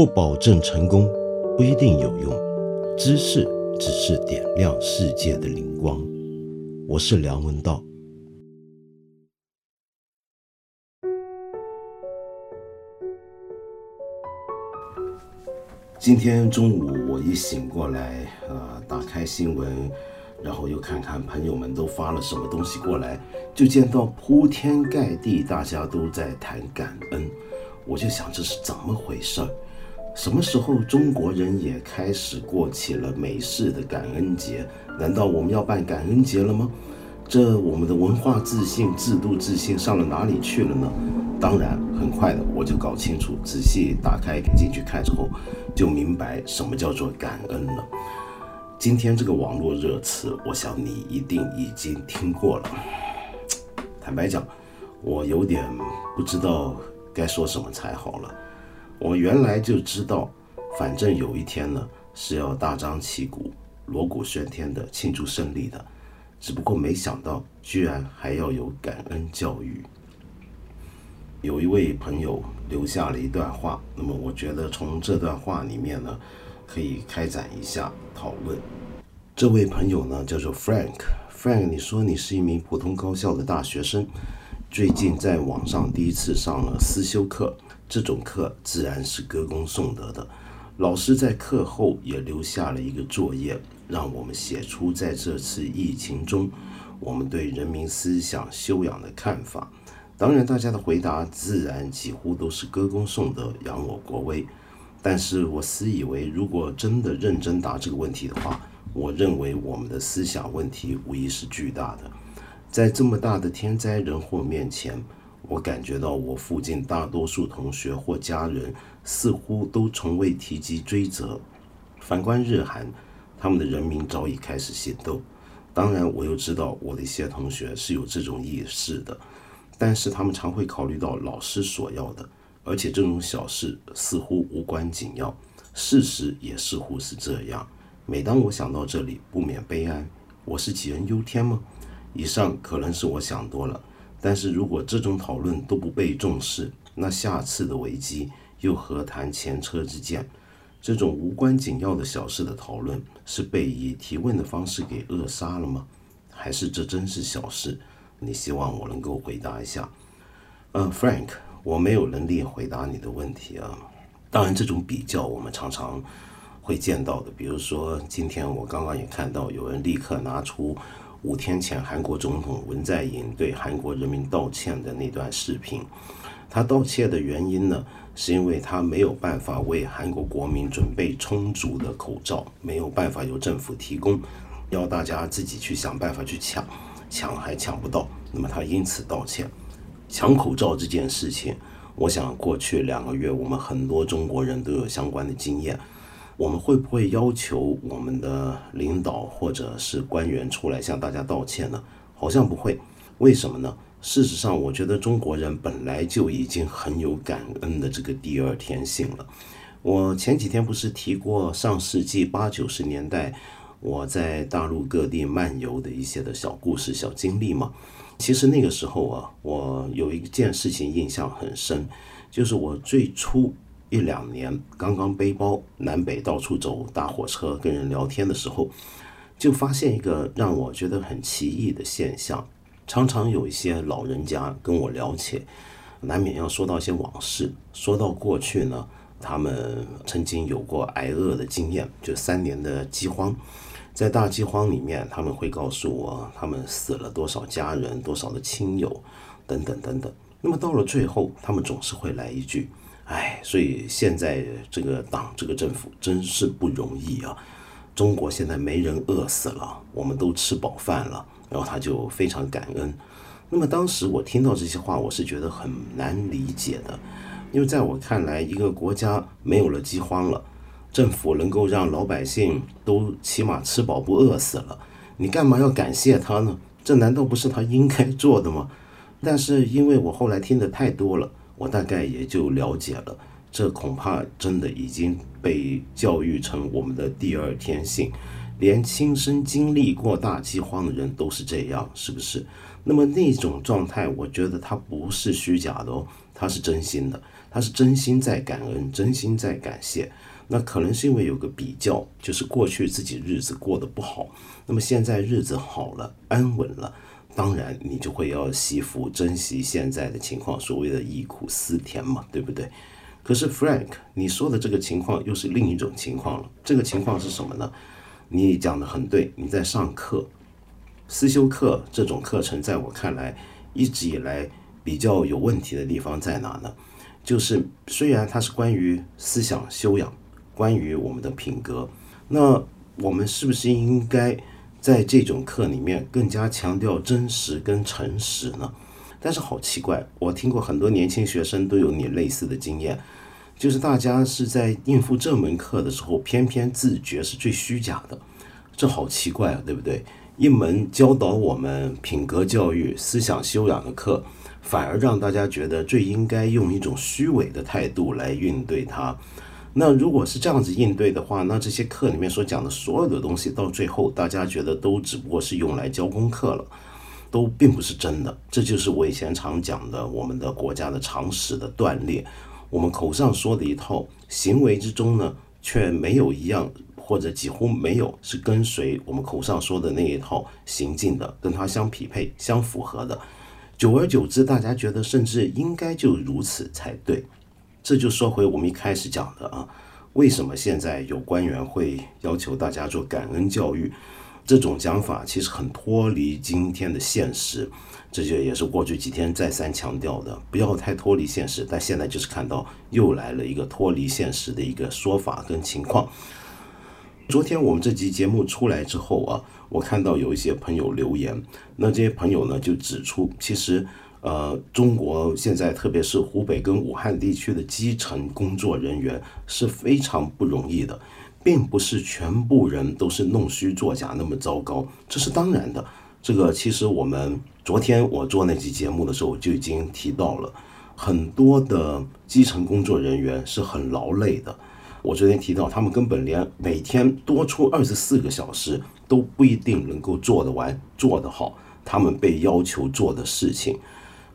不保证成功，不一定有用。知识只是点亮世界的灵光。我是梁文道。今天中午我一醒过来，呃，打开新闻，然后又看看朋友们都发了什么东西过来，就见到铺天盖地，大家都在谈感恩。我就想这是怎么回事儿？什么时候中国人也开始过起了美式的感恩节？难道我们要办感恩节了吗？这我们的文化自信、制度自信上了哪里去了呢？当然，很快的我就搞清楚，仔细打开进去看之后，就明白什么叫做感恩了。今天这个网络热词，我想你一定已经听过了。坦白讲，我有点不知道该说什么才好了。我原来就知道，反正有一天呢是要大张旗鼓、锣鼓喧天的庆祝胜利的，只不过没想到居然还要有感恩教育。有一位朋友留下了一段话，那么我觉得从这段话里面呢，可以开展一下讨论。这位朋友呢叫做 Frank，Frank，你说你是一名普通高校的大学生，最近在网上第一次上了思修课。这种课自然是歌功颂德的。老师在课后也留下了一个作业，让我们写出在这次疫情中我们对人民思想修养的看法。当然，大家的回答自然几乎都是歌功颂德、扬我国威。但是我私以为，如果真的认真答这个问题的话，我认为我们的思想问题无疑是巨大的。在这么大的天灾人祸面前。我感觉到我附近大多数同学或家人似乎都从未提及追责。反观日韩，他们的人民早已开始行动。当然，我又知道我的一些同学是有这种意识的，但是他们常会考虑到老师所要的，而且这种小事似乎无关紧要。事实也似乎是这样。每当我想到这里，不免悲哀。我是杞人忧天吗？以上可能是我想多了。但是如果这种讨论都不被重视，那下次的危机又何谈前车之鉴？这种无关紧要的小事的讨论，是被以提问的方式给扼杀了吗？还是这真是小事？你希望我能够回答一下？呃，Frank，我没有能力回答你的问题啊。当然，这种比较我们常常会见到的，比如说今天我刚刚也看到有人立刻拿出。五天前，韩国总统文在寅对韩国人民道歉的那段视频，他道歉的原因呢，是因为他没有办法为韩国国民准备充足的口罩，没有办法由政府提供，要大家自己去想办法去抢，抢还抢不到，那么他因此道歉。抢口罩这件事情，我想过去两个月，我们很多中国人都有相关的经验。我们会不会要求我们的领导或者是官员出来向大家道歉呢？好像不会。为什么呢？事实上，我觉得中国人本来就已经很有感恩的这个第二天性了。我前几天不是提过上世纪八九十年代我在大陆各地漫游的一些的小故事、小经历吗？其实那个时候啊，我有一件事情印象很深，就是我最初。一两年刚刚背包南北到处走，搭火车跟人聊天的时候，就发现一个让我觉得很奇异的现象。常常有一些老人家跟我聊起，难免要说到一些往事。说到过去呢，他们曾经有过挨饿的经验，就三年的饥荒。在大饥荒里面，他们会告诉我他们死了多少家人、多少的亲友等等等等。那么到了最后，他们总是会来一句。哎，所以现在这个党、这个政府真是不容易啊！中国现在没人饿死了，我们都吃饱饭了，然后他就非常感恩。那么当时我听到这些话，我是觉得很难理解的，因为在我看来，一个国家没有了饥荒了，政府能够让老百姓都起码吃饱不饿死了，你干嘛要感谢他呢？这难道不是他应该做的吗？但是因为我后来听的太多了。我大概也就了解了，这恐怕真的已经被教育成我们的第二天性，连亲身经历过大饥荒的人都是这样，是不是？那么那种状态，我觉得它不是虚假的哦，他是真心的，他是真心在感恩，真心在感谢。那可能是因为有个比较，就是过去自己日子过得不好，那么现在日子好了，安稳了，当然你就会要惜福，珍惜现在的情况，所谓的忆苦思甜嘛，对不对？可是 Frank，你说的这个情况又是另一种情况了。这个情况是什么呢？你讲的很对，你在上课，思修课这种课程，在我看来，一直以来比较有问题的地方在哪呢？就是虽然它是关于思想修养。关于我们的品格，那我们是不是应该在这种课里面更加强调真实跟诚实呢？但是好奇怪，我听过很多年轻学生都有你类似的经验，就是大家是在应付这门课的时候，偏偏自觉是最虚假的，这好奇怪啊，对不对？一门教导我们品格教育、思想修养的课，反而让大家觉得最应该用一种虚伪的态度来应对它。那如果是这样子应对的话，那这些课里面所讲的所有的东西，到最后大家觉得都只不过是用来教功课了，都并不是真的。这就是我以前常讲的，我们的国家的常识的断裂。我们口上说的一套，行为之中呢，却没有一样，或者几乎没有是跟随我们口上说的那一套行进的，跟它相匹配、相符合的。久而久之，大家觉得甚至应该就如此才对。这就说回我们一开始讲的啊，为什么现在有官员会要求大家做感恩教育？这种讲法其实很脱离今天的现实，这就也是过去几天再三强调的，不要太脱离现实。但现在就是看到又来了一个脱离现实的一个说法跟情况。昨天我们这集节目出来之后啊，我看到有一些朋友留言，那这些朋友呢就指出，其实。呃，中国现在特别是湖北跟武汉地区的基层工作人员是非常不容易的，并不是全部人都是弄虚作假那么糟糕，这是当然的。这个其实我们昨天我做那期节目的时候就已经提到了，很多的基层工作人员是很劳累的。我昨天提到，他们根本连每天多出二十四个小时都不一定能够做得完、做得好，他们被要求做的事情。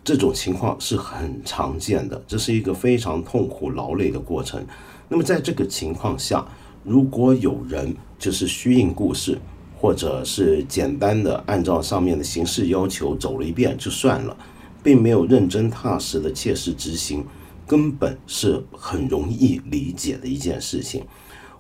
这种情况是很常见的，这是一个非常痛苦劳累的过程。那么在这个情况下，如果有人就是虚应故事，或者是简单的按照上面的形式要求走了一遍就算了，并没有认真踏实的切实执行，根本是很容易理解的一件事情。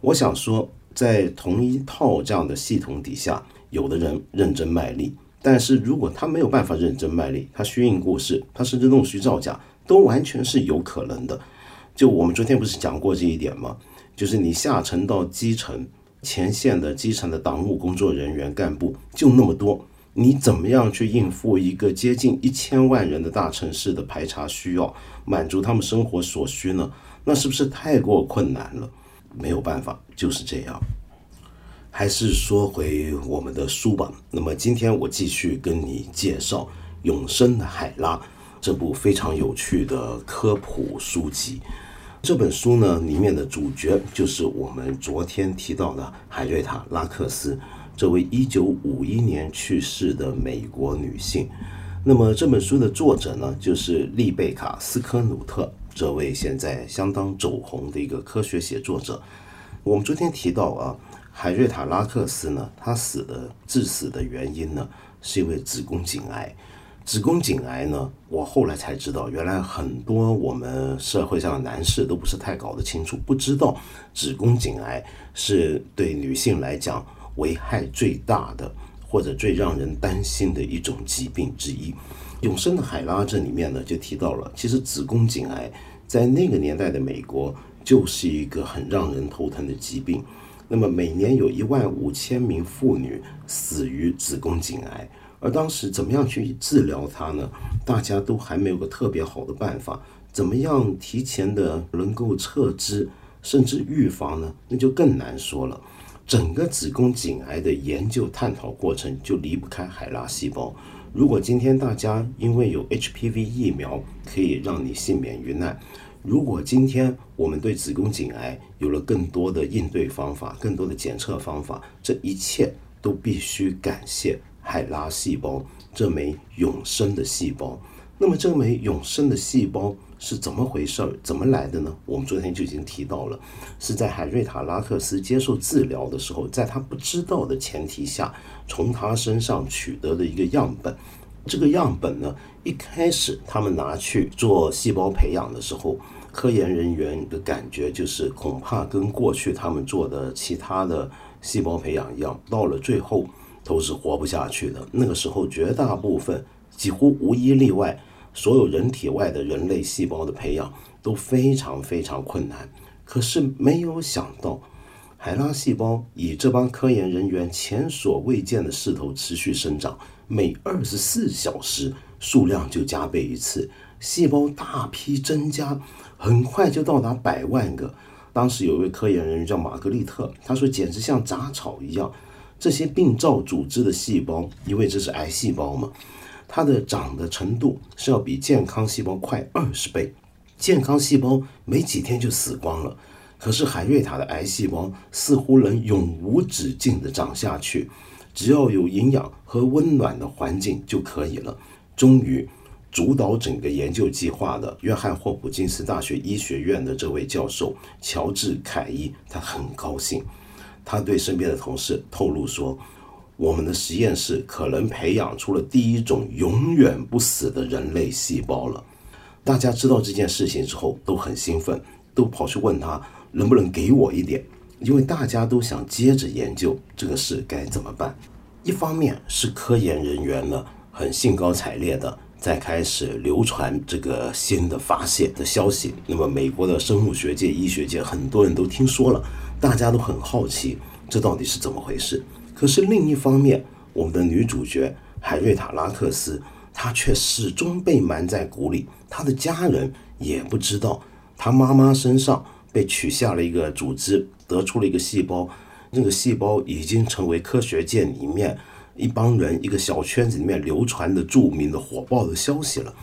我想说，在同一套这样的系统底下，有的人认真卖力。但是如果他没有办法认真卖力，他虚应故事，他甚至弄虚造假，都完全是有可能的。就我们昨天不是讲过这一点吗？就是你下沉到基层前线的基层的党务工作人员干部就那么多，你怎么样去应付一个接近一千万人的大城市的排查需要，满足他们生活所需呢？那是不是太过困难了？没有办法，就是这样。还是说回我们的书吧。那么今天我继续跟你介绍《永生的海拉》这部非常有趣的科普书籍。这本书呢，里面的主角就是我们昨天提到的海瑞塔·拉克斯这位1951年去世的美国女性。那么这本书的作者呢，就是丽贝卡·斯科努特这位现在相当走红的一个科学写作者。我们昨天提到啊。海瑞塔拉克斯呢？他死的致死的原因呢，是因为子宫颈癌。子宫颈癌呢，我后来才知道，原来很多我们社会上的男士都不是太搞得清楚，不知道子宫颈癌是对女性来讲危害最大的，或者最让人担心的一种疾病之一。永生的海拉这里面呢，就提到了，其实子宫颈癌在那个年代的美国就是一个很让人头疼的疾病。那么每年有一万五千名妇女死于子宫颈癌，而当时怎么样去治疗它呢？大家都还没有个特别好的办法。怎么样提前的能够测知甚至预防呢？那就更难说了。整个子宫颈癌的研究探讨过程就离不开海拉细胞。如果今天大家因为有 HPV 疫苗可以让你幸免于难。如果今天我们对子宫颈癌有了更多的应对方法、更多的检测方法，这一切都必须感谢海拉细胞这枚永生的细胞。那么，这枚永生的细胞是怎么回事儿？怎么来的呢？我们昨天就已经提到了，是在海瑞塔拉克斯接受治疗的时候，在他不知道的前提下，从他身上取得的一个样本。这个样本呢，一开始他们拿去做细胞培养的时候，科研人员的感觉就是恐怕跟过去他们做的其他的细胞培养一样，到了最后都是活不下去的。那个时候，绝大部分几乎无一例外。所有人体外的人类细胞的培养都非常非常困难，可是没有想到，海拉细胞以这帮科研人员前所未见的势头持续生长，每二十四小时数量就加倍一次，细胞大批增加，很快就到达百万个。当时有一位科研人员叫玛格丽特，他说简直像杂草一样，这些病灶组织的细胞，因为这是癌细胞嘛。它的长的程度是要比健康细胞快二十倍，健康细胞没几天就死光了，可是海瑞塔的癌细胞似乎能永无止境的长下去，只要有营养和温暖的环境就可以了。终于，主导整个研究计划的约翰霍普金斯大学医学院的这位教授乔治凯伊，他很高兴，他对身边的同事透露说。我们的实验室可能培养出了第一种永远不死的人类细胞了。大家知道这件事情之后都很兴奋，都跑去问他能不能给我一点，因为大家都想接着研究这个事该怎么办。一方面是科研人员呢很兴高采烈的在开始流传这个新的发现的消息，那么美国的生物学界、医学界很多人都听说了，大家都很好奇这到底是怎么回事。可是另一方面，我们的女主角海瑞塔拉克斯，她却始终被瞒在鼓里。她的家人也不知道，她妈妈身上被取下了一个组织，得出了一个细胞。那个细胞已经成为科学界里面一帮人一个小圈子里面流传的著名的火爆的消息了。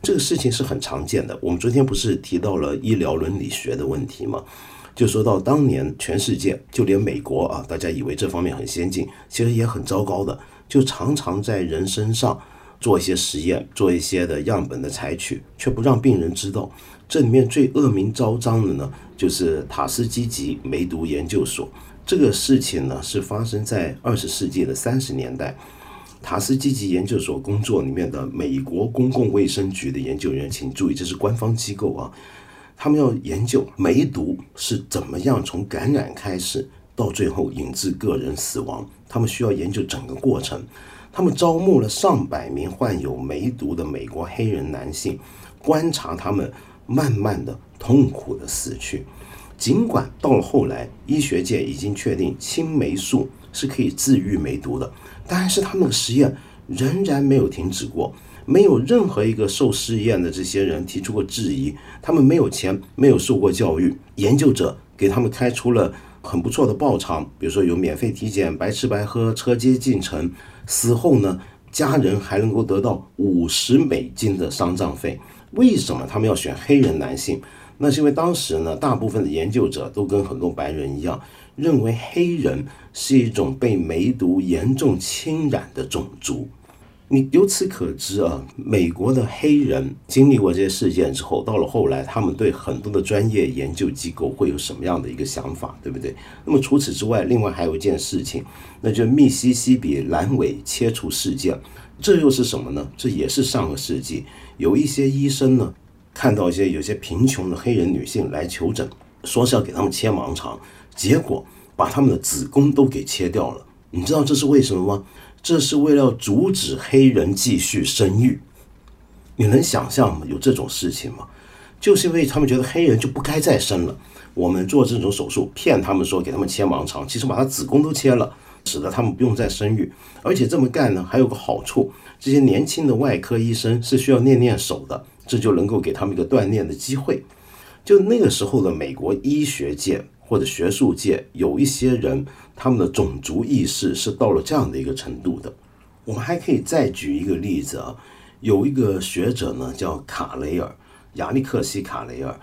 这个事情是很常见的。我们昨天不是提到了医疗伦理学的问题吗？就说到当年，全世界就连美国啊，大家以为这方面很先进，其实也很糟糕的，就常常在人身上做一些实验，做一些的样本的采取，却不让病人知道。这里面最恶名昭彰的呢，就是塔斯基吉梅毒研究所。这个事情呢，是发生在二十世纪的三十年代，塔斯基吉研究所工作里面的美国公共卫生局的研究员，请注意，这是官方机构啊。他们要研究梅毒是怎么样从感染开始到最后引致个人死亡，他们需要研究整个过程。他们招募了上百名患有梅毒的美国黑人男性，观察他们慢慢的痛苦的死去。尽管到了后来，医学界已经确定青霉素是可以治愈梅毒的，但是他们的实验仍然没有停止过。没有任何一个受试验的这些人提出过质疑，他们没有钱，没有受过教育，研究者给他们开出了很不错的报偿，比如说有免费体检、白吃白喝、车接进城，死后呢，家人还能够得到五十美金的丧葬费。为什么他们要选黑人男性？那是因为当时呢，大部分的研究者都跟很多白人一样，认为黑人是一种被梅毒严重侵染的种族。你由此可知啊，美国的黑人经历过这些事件之后，到了后来，他们对很多的专业研究机构会有什么样的一个想法，对不对？那么除此之外，另外还有一件事情，那就密西西比阑尾切除事件，这又是什么呢？这也是上个世纪，有一些医生呢，看到一些有些贫穷的黑人女性来求诊，说是要给他们切盲肠，结果把他们的子宫都给切掉了。你知道这是为什么吗？这是为了阻止黑人继续生育，你能想象吗？有这种事情吗？就是因为他们觉得黑人就不该再生了，我们做这种手术骗他们说给他们切盲肠，其实把他子宫都切了，使得他们不用再生育。而且这么干呢，还有个好处，这些年轻的外科医生是需要练练手的，这就能够给他们一个锻炼的机会。就那个时候的美国医学界。或者学术界有一些人，他们的种族意识是到了这样的一个程度的。我们还可以再举一个例子啊，有一个学者呢叫卡雷尔，亚历克西·卡雷尔，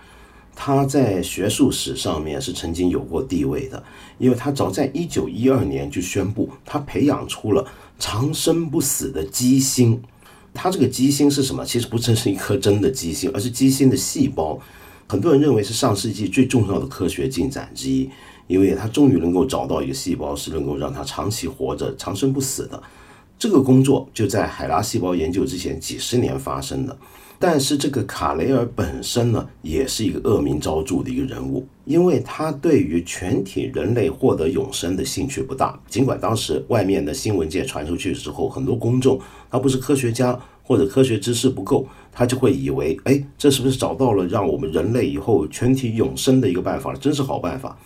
他在学术史上面是曾经有过地位的，因为他早在一九一二年就宣布他培养出了长生不死的鸡心。他这个鸡心是什么？其实不真是一颗真的鸡心，而是鸡心的细胞。很多人认为是上世纪最重要的科学进展之一，因为他终于能够找到一个细胞是能够让它长期活着、长生不死的。这个工作就在海拉细胞研究之前几十年发生的。但是这个卡雷尔本身呢，也是一个恶名昭著的一个人物，因为他对于全体人类获得永生的兴趣不大。尽管当时外面的新闻界传出去之后，很多公众他不是科学家或者科学知识不够，他就会以为，哎，这是不是找到了让我们人类以后全体永生的一个办法？真是好办法。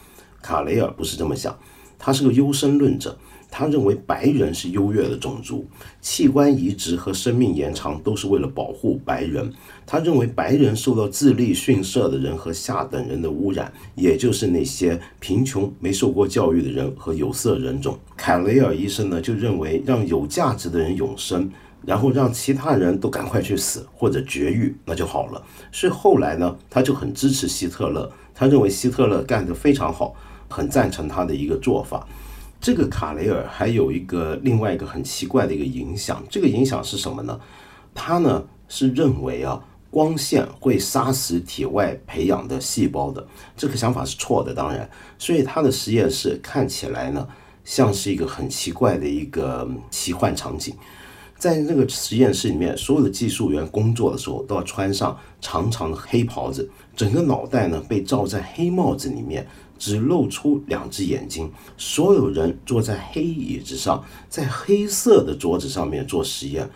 卡雷尔不是这么想，他是个优生论者。他认为白人是优越的种族，器官移植和生命延长都是为了保护白人。他认为白人受到智力逊色的人和下等人的污染，也就是那些贫穷、没受过教育的人和有色人种。凯雷尔医生呢，就认为让有价值的人永生，然后让其他人都赶快去死或者绝育，那就好了。所以后来呢，他就很支持希特勒，他认为希特勒干得非常好，很赞成他的一个做法。这个卡雷尔还有一个另外一个很奇怪的一个影响，这个影响是什么呢？他呢是认为啊，光线会杀死体外培养的细胞的，这个想法是错的，当然，所以他的实验室看起来呢像是一个很奇怪的一个奇幻场景，在那个实验室里面，所有的技术员工作的时候都要穿上长长的黑袍子，整个脑袋呢被罩在黑帽子里面。只露出两只眼睛，所有人坐在黑椅子上，在黑色的桌子上面做实验。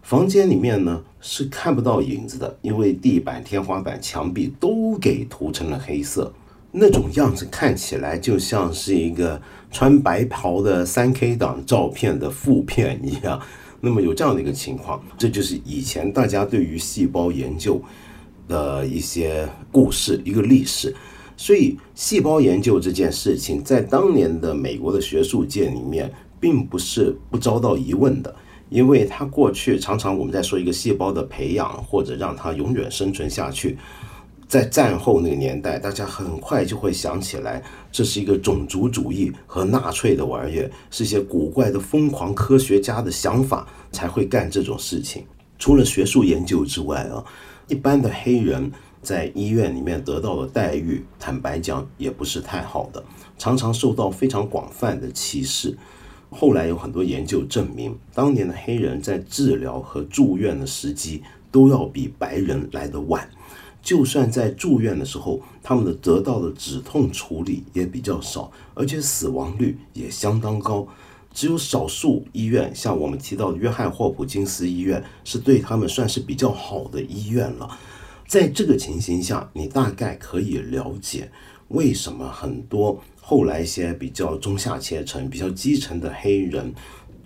房间里面呢是看不到影子的，因为地板、天花板、墙壁都给涂成了黑色，那种样子看起来就像是一个穿白袍的三 K 档照片的副片一样。那么有这样的一个情况，这就是以前大家对于细胞研究的一些故事，一个历史。所以，细胞研究这件事情，在当年的美国的学术界里面，并不是不遭到疑问的，因为它过去常常我们在说一个细胞的培养，或者让它永远生存下去，在战后那个年代，大家很快就会想起来，这是一个种族主义和纳粹的玩意儿，是一些古怪的疯狂科学家的想法才会干这种事情。除了学术研究之外啊，一般的黑人。在医院里面得到的待遇，坦白讲也不是太好的，常常受到非常广泛的歧视。后来有很多研究证明，当年的黑人在治疗和住院的时机都要比白人来得晚。就算在住院的时候，他们的得到的止痛处理也比较少，而且死亡率也相当高。只有少数医院，像我们提到的约翰霍普金斯医院，是对他们算是比较好的医院了。在这个情形下，你大概可以了解为什么很多后来一些比较中下阶层、比较基层的黑人，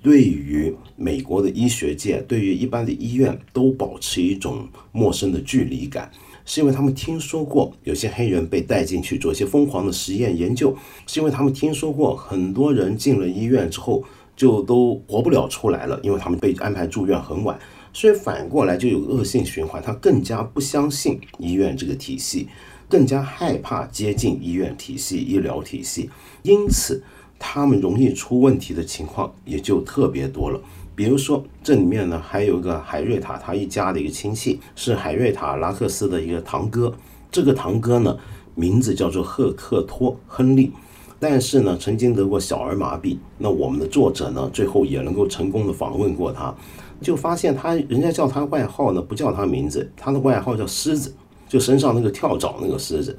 对于美国的医学界、对于一般的医院都保持一种陌生的距离感，是因为他们听说过有些黑人被带进去做一些疯狂的实验研究，是因为他们听说过很多人进了医院之后就都活不了出来了，因为他们被安排住院很晚。所以反过来就有恶性循环，他更加不相信医院这个体系，更加害怕接近医院体系、医疗体系，因此他们容易出问题的情况也就特别多了。比如说，这里面呢还有一个海瑞塔他一家的一个亲戚，是海瑞塔拉克斯的一个堂哥。这个堂哥呢名字叫做赫克托·亨利，但是呢曾经得过小儿麻痹。那我们的作者呢最后也能够成功的访问过他。就发现他，人家叫他外号呢，不叫他名字，他的外号叫狮子，就身上那个跳蚤那个狮子。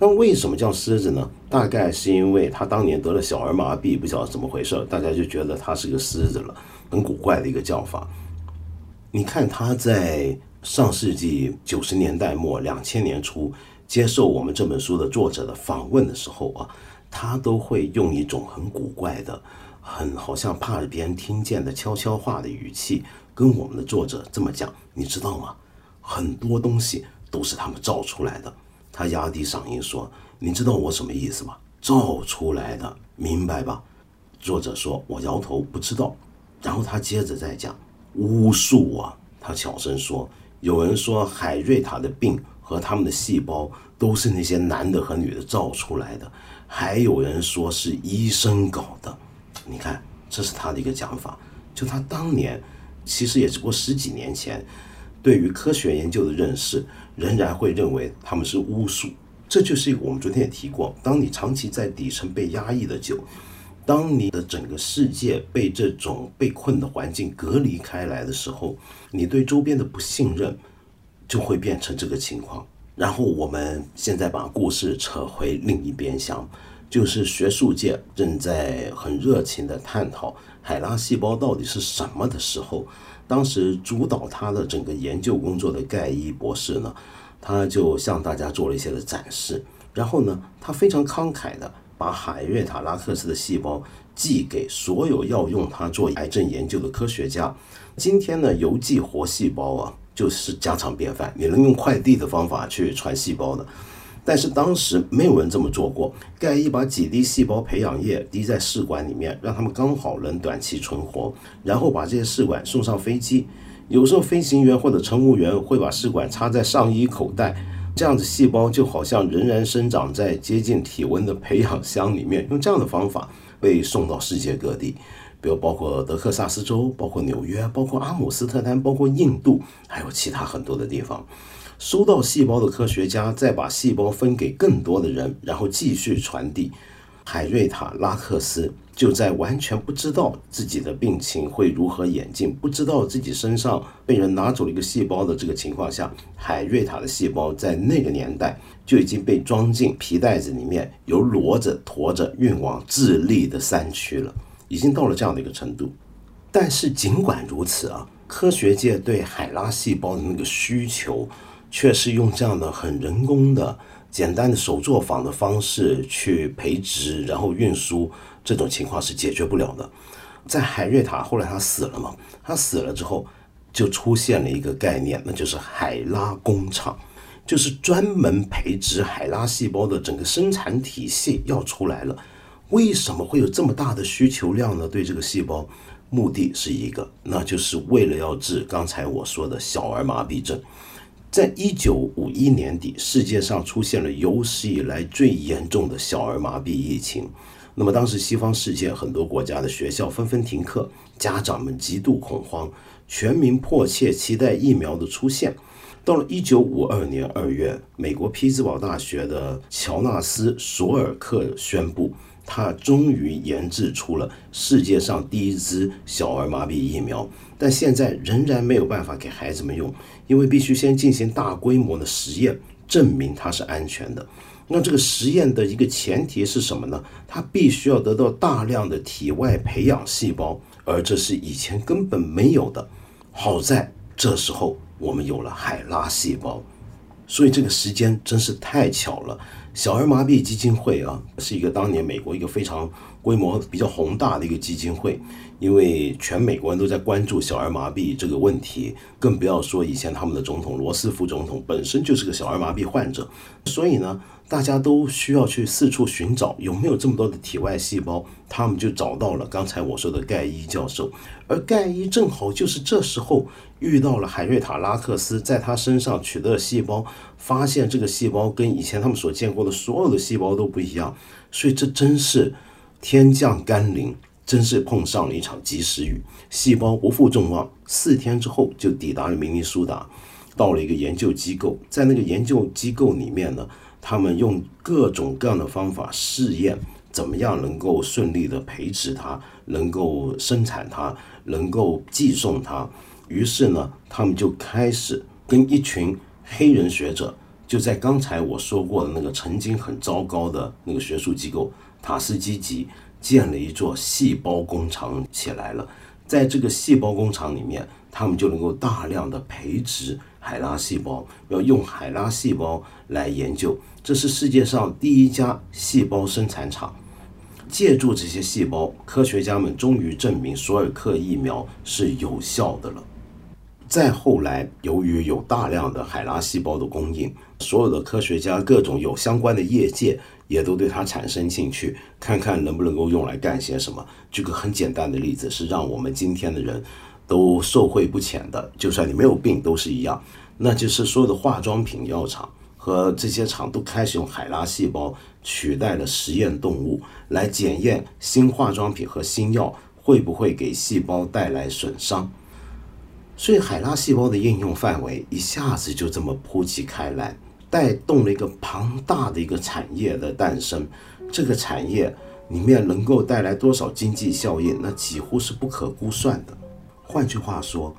那为什么叫狮子呢？大概是因为他当年得了小儿麻痹，不晓得怎么回事，大家就觉得他是个狮子了，很古怪的一个叫法。你看他在上世纪九十年代末、两千年初接受我们这本书的作者的访问的时候啊，他都会用一种很古怪的。很好像怕别人听见的悄悄话的语气，跟我们的作者这么讲，你知道吗？很多东西都是他们造出来的。他压低嗓音说：“你知道我什么意思吗？造出来的，明白吧？”作者说：“我摇头，不知道。”然后他接着再讲巫术啊。他小声说：“有人说海瑞塔的病和他们的细胞都是那些男的和女的造出来的，还有人说是医生搞的。”你看，这是他的一个讲法。就他当年其实也只不过十几年前，对于科学研究的认识，仍然会认为他们是巫术。这就是一个我们昨天也提过，当你长期在底层被压抑的久，当你的整个世界被这种被困的环境隔离开来的时候，你对周边的不信任就会变成这个情况。然后我们现在把故事扯回另一边想，就是学术界正在很热情的探讨海拉细胞到底是什么的时候，当时主导他的整个研究工作的盖伊博士呢？他就向大家做了一些的展示，然后呢，他非常慷慨的把海瑞塔拉克斯的细胞寄给所有要用它做癌症研究的科学家。今天呢，邮寄活细胞啊，就是家常便饭，你能用快递的方法去传细胞的。但是当时没有人这么做过。盖伊把几滴细胞培养液滴在试管里面，让他们刚好能短期存活，然后把这些试管送上飞机。有时候飞行员或者乘务员会把试管插在上衣口袋，这样子细胞就好像仍然生长在接近体温的培养箱里面。用这样的方法被送到世界各地，比如包括德克萨斯州、包括纽约、包括阿姆斯特丹、包括印度，还有其他很多的地方。收到细胞的科学家再把细胞分给更多的人，然后继续传递。海瑞塔拉克斯就在完全不知道自己的病情会如何演进，不知道自己身上被人拿走了一个细胞的这个情况下，海瑞塔的细胞在那个年代就已经被装进皮袋子里面，由骡子驮着运往智利的山区了，已经到了这样的一个程度。但是尽管如此啊，科学界对海拉细胞的那个需求，却是用这样的很人工的。简单的手作坊的方式去培植，然后运输，这种情况是解决不了的。在海瑞塔后来他死了嘛？他死了之后，就出现了一个概念，那就是海拉工厂，就是专门培植海拉细胞的整个生产体系要出来了。为什么会有这么大的需求量呢？对这个细胞，目的是一个，那就是为了要治刚才我说的小儿麻痹症。在一九五一年底，世界上出现了有史以来最严重的小儿麻痹疫情。那么，当时西方世界很多国家的学校纷纷停课，家长们极度恐慌，全民迫切期待疫苗的出现。到了一九五二年二月，美国匹兹堡大学的乔纳斯·索尔克宣布，他终于研制出了世界上第一支小儿麻痹疫苗，但现在仍然没有办法给孩子们用。因为必须先进行大规模的实验，证明它是安全的。那这个实验的一个前提是什么呢？它必须要得到大量的体外培养细胞，而这是以前根本没有的。好在这时候我们有了海拉细胞，所以这个时间真是太巧了。小儿麻痹基金会啊，是一个当年美国一个非常规模比较宏大的一个基金会。因为全美国人都在关注小儿麻痹这个问题，更不要说以前他们的总统罗斯福总统本身就是个小儿麻痹患者，所以呢，大家都需要去四处寻找有没有这么多的体外细胞，他们就找到了刚才我说的盖伊教授，而盖伊正好就是这时候遇到了海瑞塔拉克斯，在他身上取得了细胞，发现这个细胞跟以前他们所见过的所有的细胞都不一样，所以这真是天降甘霖。真是碰上了一场及时雨，细胞不负众望，四天之后就抵达了明尼苏达，到了一个研究机构。在那个研究机构里面呢，他们用各种各样的方法试验，怎么样能够顺利的培植它，能够生产它，能够寄送它。于是呢，他们就开始跟一群黑人学者，就在刚才我说过的那个曾经很糟糕的那个学术机构塔斯基吉。建了一座细胞工厂起来了，在这个细胞工厂里面，他们就能够大量的培植海拉细胞，要用海拉细胞来研究。这是世界上第一家细胞生产厂。借助这些细胞，科学家们终于证明索尔克疫苗是有效的了。再后来，由于有大量的海拉细胞的供应，所有的科学家、各种有相关的业界。也都对它产生兴趣，看看能不能够用来干些什么。举个很简单的例子，是让我们今天的人都受惠不浅的，就算你没有病都是一样。那就是所有的化妆品药厂和这些厂都开始用海拉细胞取代了实验动物，来检验新化妆品和新药会不会给细胞带来损伤。所以海拉细胞的应用范围一下子就这么铺及开来，带动了一个庞大的一个产业的诞生。这个产业里面能够带来多少经济效应，那几乎是不可估算的。换句话说，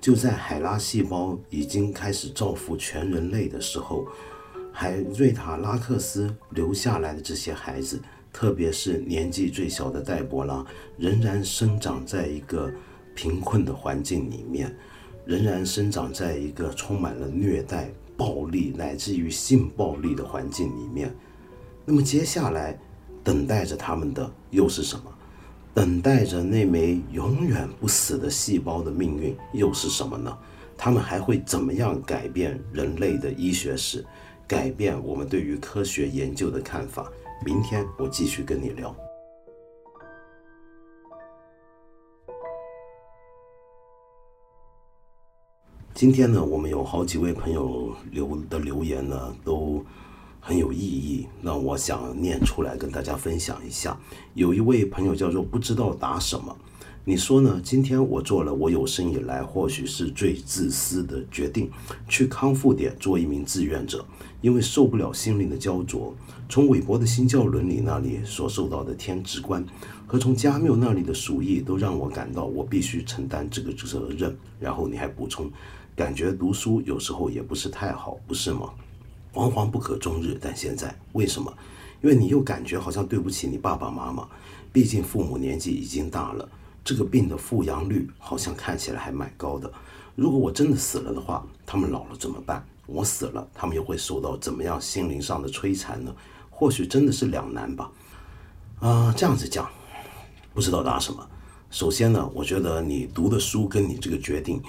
就在海拉细胞已经开始造福全人类的时候，海瑞塔拉克斯留下来的这些孩子，特别是年纪最小的黛博拉，仍然生长在一个。贫困的环境里面，仍然生长在一个充满了虐待、暴力乃至于性暴力的环境里面。那么接下来等待着他们的又是什么？等待着那枚永远不死的细胞的命运又是什么呢？他们还会怎么样改变人类的医学史，改变我们对于科学研究的看法？明天我继续跟你聊。今天呢，我们有好几位朋友留的留言呢，都很有意义。那我想念出来跟大家分享一下。有一位朋友叫做不知道答什么，你说呢？今天我做了我有生以来或许是最自私的决定，去康复点做一名志愿者，因为受不了心灵的焦灼。从韦伯的新教伦理那里所受到的天职观，和从加缪那里的鼠疫，都让我感到我必须承担这个责任。然后你还补充。感觉读书有时候也不是太好，不是吗？惶惶不可终日。但现在为什么？因为你又感觉好像对不起你爸爸妈妈，毕竟父母年纪已经大了。这个病的复阳率好像看起来还蛮高的。如果我真的死了的话，他们老了怎么办？我死了，他们又会受到怎么样心灵上的摧残呢？或许真的是两难吧。啊，这样子讲，不知道答什么。首先呢，我觉得你读的书跟你这个决定。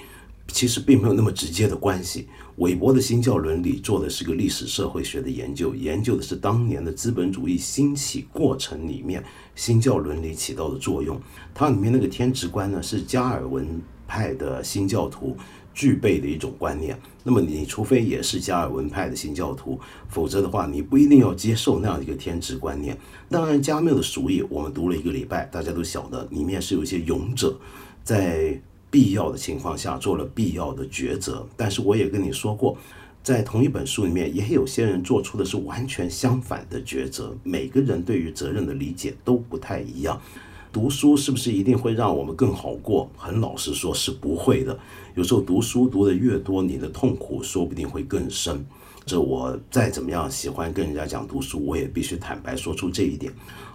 其实并没有那么直接的关系。韦伯的新教伦理做的是个历史社会学的研究，研究的是当年的资本主义兴起过程里面新教伦理起到的作用。它里面那个天职观呢，是加尔文派的新教徒具备的一种观念。那么你除非也是加尔文派的新教徒，否则的话，你不一定要接受那样一个天职观念。当然，加缪的《鼠疫》我们读了一个礼拜，大家都晓得里面是有一些勇者在。必要的情况下做了必要的抉择，但是我也跟你说过，在同一本书里面，也有些人做出的是完全相反的抉择。每个人对于责任的理解都不太一样。读书是不是一定会让我们更好过？很老实说，是不会的。有时候读书读得越多，你的痛苦说不定会更深。这我再怎么样喜欢跟人家讲读书，我也必须坦白说出这一点。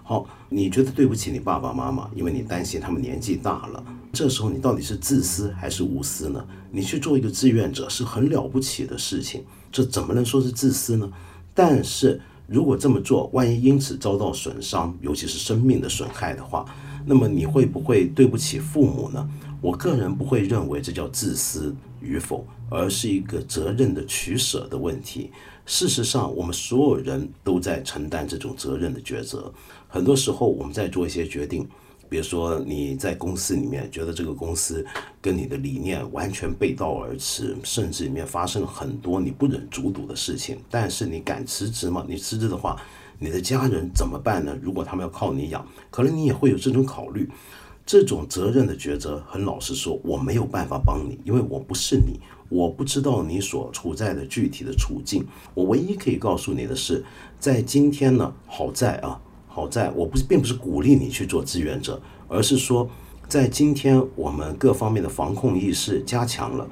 好，你觉得对不起你爸爸妈妈，因为你担心他们年纪大了。这时候你到底是自私还是无私呢？你去做一个志愿者是很了不起的事情，这怎么能说是自私呢？但是如果这么做，万一因此遭到损伤，尤其是生命的损害的话，那么你会不会对不起父母呢？我个人不会认为这叫自私与否，而是一个责任的取舍的问题。事实上，我们所有人都在承担这种责任的抉择。很多时候，我们在做一些决定，比如说你在公司里面觉得这个公司跟你的理念完全背道而驰，甚至里面发生了很多你不忍卒睹的事情，但是你敢辞职吗？你辞职的话，你的家人怎么办呢？如果他们要靠你养，可能你也会有这种考虑。这种责任的抉择，很老实说，我没有办法帮你，因为我不是你，我不知道你所处在的具体的处境。我唯一可以告诉你的是，在今天呢，好在啊，好在我不是并不是鼓励你去做志愿者，而是说，在今天我们各方面的防控意识加强了，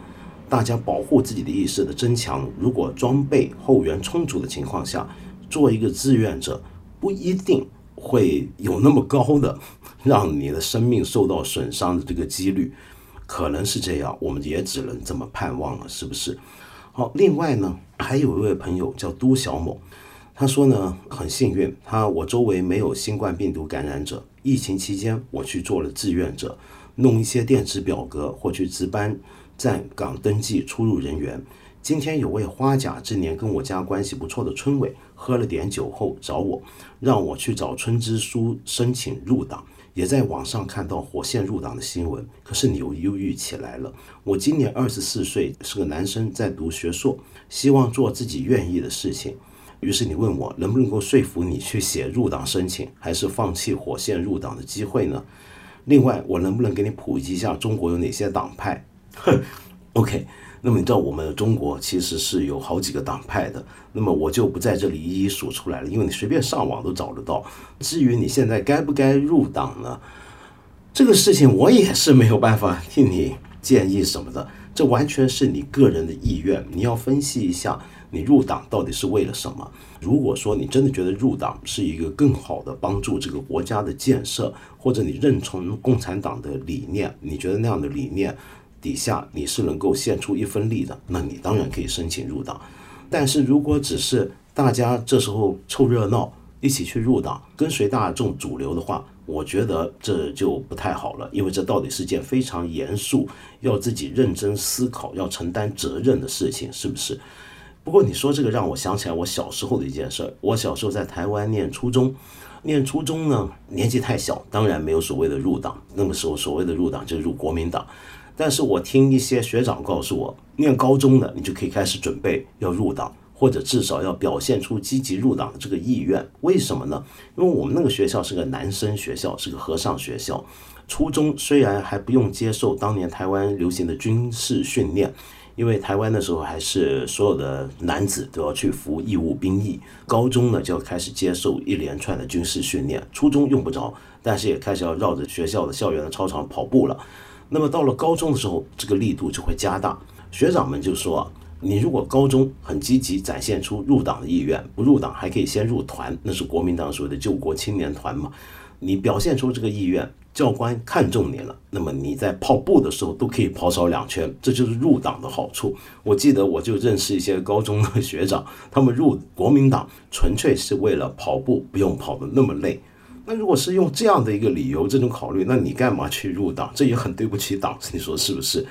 大家保护自己的意识的增强，如果装备后援充足的情况下，做一个志愿者不一定会有那么高的。让你的生命受到损伤的这个几率，可能是这样，我们也只能这么盼望了，是不是？好，另外呢，还有一位朋友叫都小某，他说呢，很幸运，他我周围没有新冠病毒感染者，疫情期间我去做了志愿者，弄一些电子表格或去值班站岗登记出入人员。今天有位花甲之年跟我家关系不错的村委，喝了点酒后找我，让我去找村支书申请入党。也在网上看到火线入党的新闻，可是你又忧郁起来了。我今年二十四岁，是个男生，在读学硕，希望做自己愿意的事情。于是你问我能不能够说服你去写入党申请，还是放弃火线入党的机会呢？另外，我能不能给你普及一下中国有哪些党派？哼，OK，那么你知道我们中国其实是有好几个党派的，那么我就不在这里一一数出来了，因为你随便上网都找得到。至于你现在该不该入党呢？这个事情我也是没有办法替你建议什么的，这完全是你个人的意愿，你要分析一下你入党到底是为了什么。如果说你真的觉得入党是一个更好的帮助这个国家的建设，或者你认同共产党的理念，你觉得那样的理念底下你是能够献出一份力的，那你当然可以申请入党。但是如果只是大家这时候凑热闹，一起去入党，跟随大众主流的话，我觉得这就不太好了，因为这到底是件非常严肃、要自己认真思考、要承担责任的事情，是不是？不过你说这个让我想起来我小时候的一件事儿。我小时候在台湾念初中，念初中呢年纪太小，当然没有所谓的入党。那个时候所谓的入党就是入国民党。但是我听一些学长告诉我，念高中的你就可以开始准备要入党。或者至少要表现出积极入党的这个意愿，为什么呢？因为我们那个学校是个男生学校，是个和尚学校。初中虽然还不用接受当年台湾流行的军事训练，因为台湾那时候还是所有的男子都要去服义务兵役。高中呢就要开始接受一连串的军事训练，初中用不着，但是也开始要绕着学校的校园的操场跑步了。那么到了高中的时候，这个力度就会加大。学长们就说。你如果高中很积极，展现出入党的意愿，不入党还可以先入团，那是国民党所谓的救国青年团嘛。你表现出这个意愿，教官看中你了，那么你在跑步的时候都可以跑少两圈，这就是入党的好处。我记得我就认识一些高中的学长，他们入国民党纯粹是为了跑步，不用跑得那么累。那如果是用这样的一个理由，这种考虑，那你干嘛去入党？这也很对不起党，你说是不是？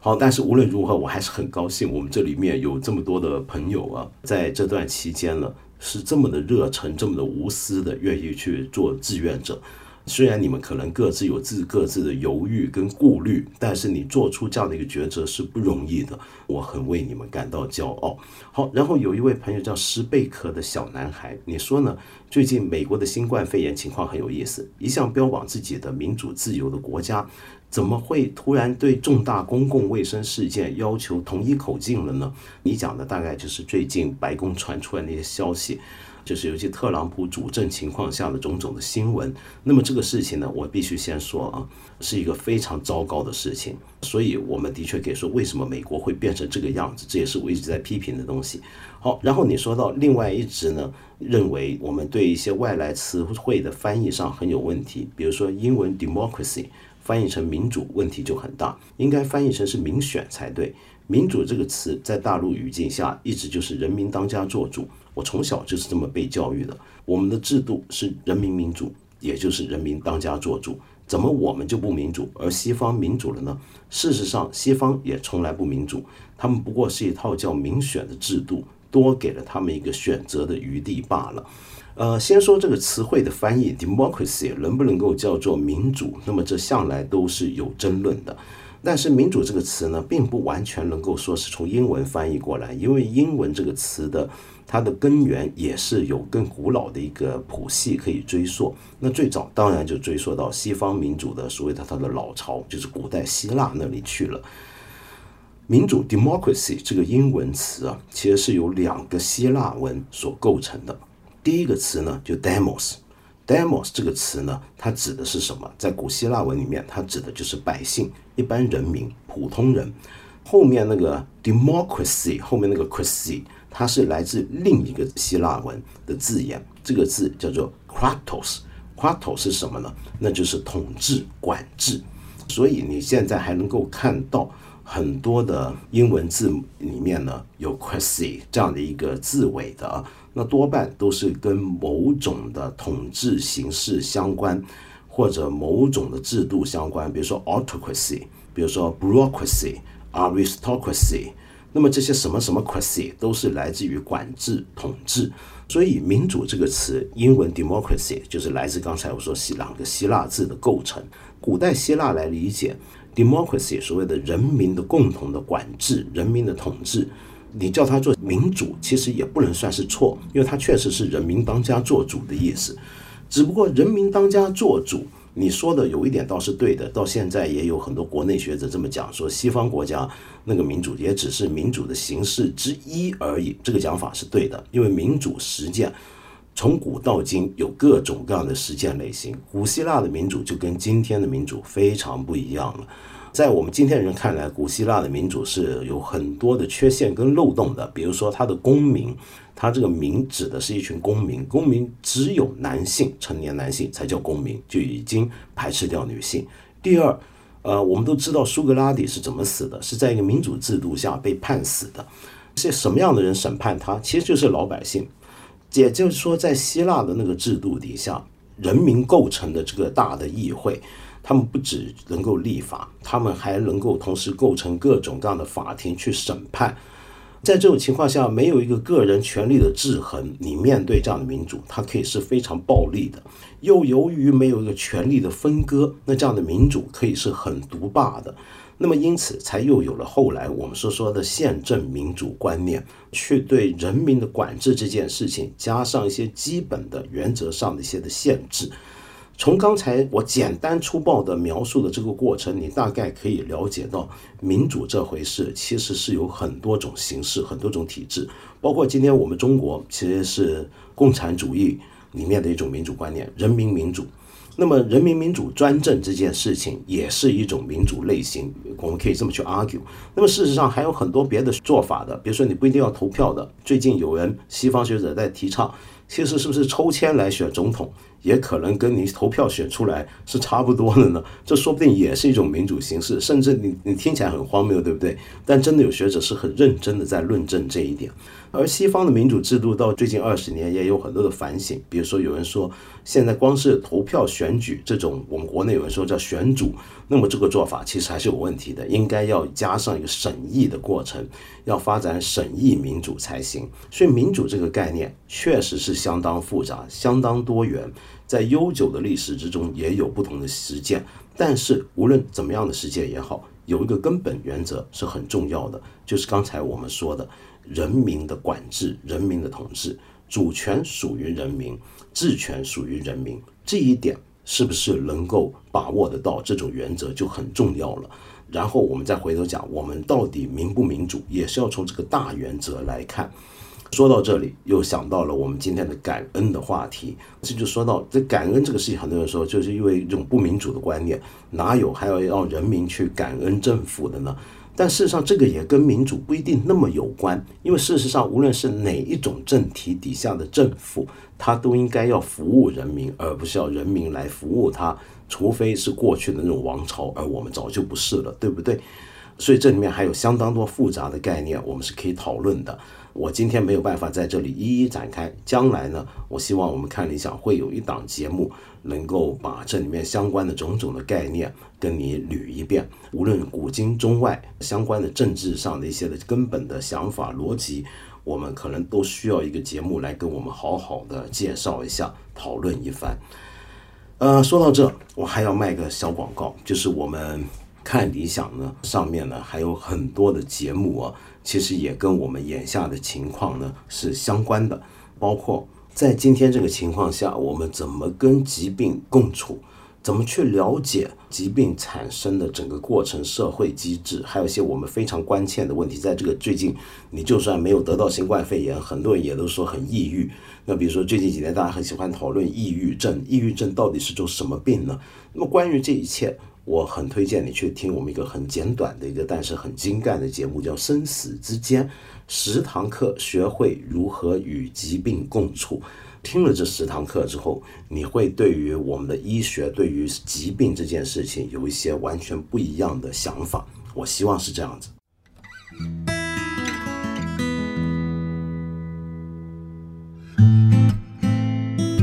好，但是无论如何，我还是很高兴，我们这里面有这么多的朋友啊，在这段期间呢，是这么的热忱，这么的无私的，愿意去做志愿者。虽然你们可能各自有自各自的犹豫跟顾虑，但是你做出这样的一个抉择是不容易的，我很为你们感到骄傲。好，然后有一位朋友叫施贝壳的小男孩，你说呢？最近美国的新冠肺炎情况很有意思，一向标榜自己的民主自由的国家。怎么会突然对重大公共卫生事件要求统一口径了呢？你讲的大概就是最近白宫传出来那些消息，就是尤其特朗普主政情况下的种种的新闻。那么这个事情呢，我必须先说啊，是一个非常糟糕的事情。所以我们的确可以说，为什么美国会变成这个样子？这也是我一直在批评的东西。好，然后你说到另外一直呢，认为我们对一些外来词汇的翻译上很有问题，比如说英文 democracy。翻译成民主问题就很大，应该翻译成是民选才对。民主这个词在大陆语境下一直就是人民当家作主，我从小就是这么被教育的。我们的制度是人民民主，也就是人民当家作主。怎么我们就不民主，而西方民主了呢？事实上，西方也从来不民主，他们不过是一套叫民选的制度，多给了他们一个选择的余地罢了。呃，先说这个词汇的翻译，democracy 能不能够叫做民主？那么这向来都是有争论的。但是民主这个词呢，并不完全能够说是从英文翻译过来，因为英文这个词的它的根源也是有更古老的一个谱系可以追溯。那最早当然就追溯到西方民主的所谓的它的老巢，就是古代希腊那里去了。民主 democracy 这个英文词啊，其实是由两个希腊文所构成的。第一个词呢，就 “demos” Demos 这个词呢，它指的是什么？在古希腊文里面，它指的就是百姓、一般人民、普通人。后面那个 democracy 后面那个 cracy，它是来自另一个希腊文的字眼，这个字叫做 kratos，kratos 是什么呢？那就是统治、管制。所以你现在还能够看到很多的英文字里面呢，有 cracy 这样的一个字尾的。那多半都是跟某种的统治形式相关，或者某种的制度相关，比如说 autocracy，比如说 bureaucracy，aristocracy。那么这些什么什么 cracy 都是来自于管制、统治。所以民主这个词，英文 democracy 就是来自刚才我说希两个希腊字的构成。古代希腊来理解 democracy，所谓的人民的共同的管制、人民的统治。你叫他做民主，其实也不能算是错，因为他确实是人民当家做主的意思。只不过人民当家做主，你说的有一点倒是对的，到现在也有很多国内学者这么讲，说西方国家那个民主也只是民主的形式之一而已。这个讲法是对的，因为民主实践从古到今有各种各样的实践类型。古希腊的民主就跟今天的民主非常不一样了。在我们今天人看来，古希腊的民主是有很多的缺陷跟漏洞的。比如说，他的公民，他这个民指的是一群公民，公民只有男性，成年男性才叫公民，就已经排斥掉女性。第二，呃，我们都知道苏格拉底是怎么死的，是在一个民主制度下被判死的。是什么样的人审判他？其实就是老百姓。也就是说，在希腊的那个制度底下，人民构成的这个大的议会。他们不只能够立法，他们还能够同时构成各种各样的法庭去审判。在这种情况下，没有一个个人权力的制衡，你面对这样的民主，它可以是非常暴力的；又由于没有一个权力的分割，那这样的民主可以是很独霸的。那么因此，才又有了后来我们所说的宪政民主观念，去对人民的管制这件事情加上一些基本的原则上的一些的限制。从刚才我简单粗暴的描述的这个过程，你大概可以了解到，民主这回事其实是有很多种形式、很多种体制，包括今天我们中国其实是共产主义里面的一种民主观念——人民民主。那么，人民民主专政这件事情也是一种民主类型，我们可以这么去 argue。那么，事实上还有很多别的做法的，比如说你不一定要投票的。最近有人西方学者在提倡，其实是不是抽签来选总统？也可能跟你投票选出来是差不多的呢，这说不定也是一种民主形式，甚至你你听起来很荒谬，对不对？但真的有学者是很认真的在论证这一点。而西方的民主制度到最近二十年也有很多的反省，比如说有人说，现在光是投票选举这种，我们国内有人说叫选主，那么这个做法其实还是有问题的，应该要加上一个审议的过程，要发展审议民主才行。所以民主这个概念确实是相当复杂、相当多元，在悠久的历史之中也有不同的实践。但是无论怎么样的实践也好，有一个根本原则是很重要的，就是刚才我们说的。人民的管制，人民的统治，主权属于人民，治权属于人民，这一点是不是能够把握得到？这种原则就很重要了。然后我们再回头讲，我们到底民不民主，也是要从这个大原则来看。说到这里，又想到了我们今天的感恩的话题。这就说到这感恩这个事情，很多人说就是因为一种不民主的观念，哪有还要让人民去感恩政府的呢？但事实上，这个也跟民主不一定那么有关，因为事实上，无论是哪一种政体底下的政府，它都应该要服务人民，而不是要人民来服务它。除非是过去的那种王朝，而我们早就不是了，对不对？所以这里面还有相当多复杂的概念，我们是可以讨论的。我今天没有办法在这里一一展开。将来呢，我希望我们看理想会有一档节目，能够把这里面相关的种种的概念跟你捋一遍。无论古今中外相关的政治上的一些的根本的想法逻辑，我们可能都需要一个节目来跟我们好好的介绍一下，讨论一番。呃，说到这，我还要卖个小广告，就是我们看理想呢，上面呢还有很多的节目啊。其实也跟我们眼下的情况呢是相关的，包括在今天这个情况下，我们怎么跟疾病共处，怎么去了解疾病产生的整个过程、社会机制，还有一些我们非常关切的问题。在这个最近，你就算没有得到新冠肺炎，很多人也都说很抑郁。那比如说最近几年，大家很喜欢讨论抑郁症，抑郁症到底是种什么病呢？那么关于这一切。我很推荐你去听我们一个很简短的一个，但是很精干的节目，叫《生死之间》，十堂课学会如何与疾病共处。听了这十堂课之后，你会对于我们的医学，对于疾病这件事情有一些完全不一样的想法。我希望是这样子。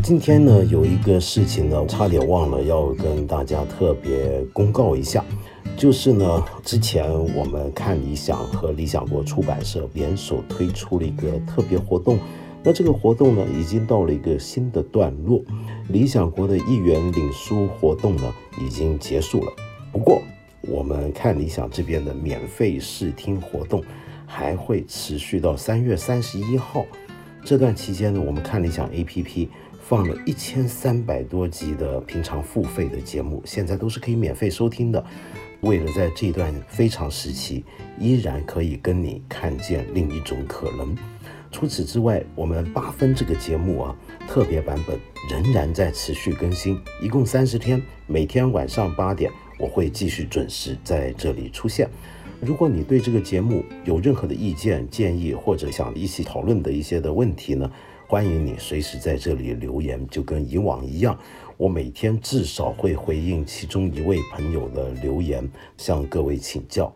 今天呢，有一个事情呢，差点忘了要跟大家特别公告一下，就是呢，之前我们看理想和理想国出版社联手推出了一个特别活动，那这个活动呢，已经到了一个新的段落，理想国的一元领书活动呢，已经结束了。不过，我们看理想这边的免费试听活动还会持续到三月三十一号，这段期间呢，我们看理想 APP。放了一千三百多集的平常付费的节目，现在都是可以免费收听的。为了在这段非常时期，依然可以跟你看见另一种可能。除此之外，我们八分这个节目啊，特别版本仍然在持续更新，一共三十天，每天晚上八点，我会继续准时在这里出现。如果你对这个节目有任何的意见建议，或者想一起讨论的一些的问题呢，欢迎你随时在这里留言，就跟以往一样，我每天至少会回应其中一位朋友的留言，向各位请教。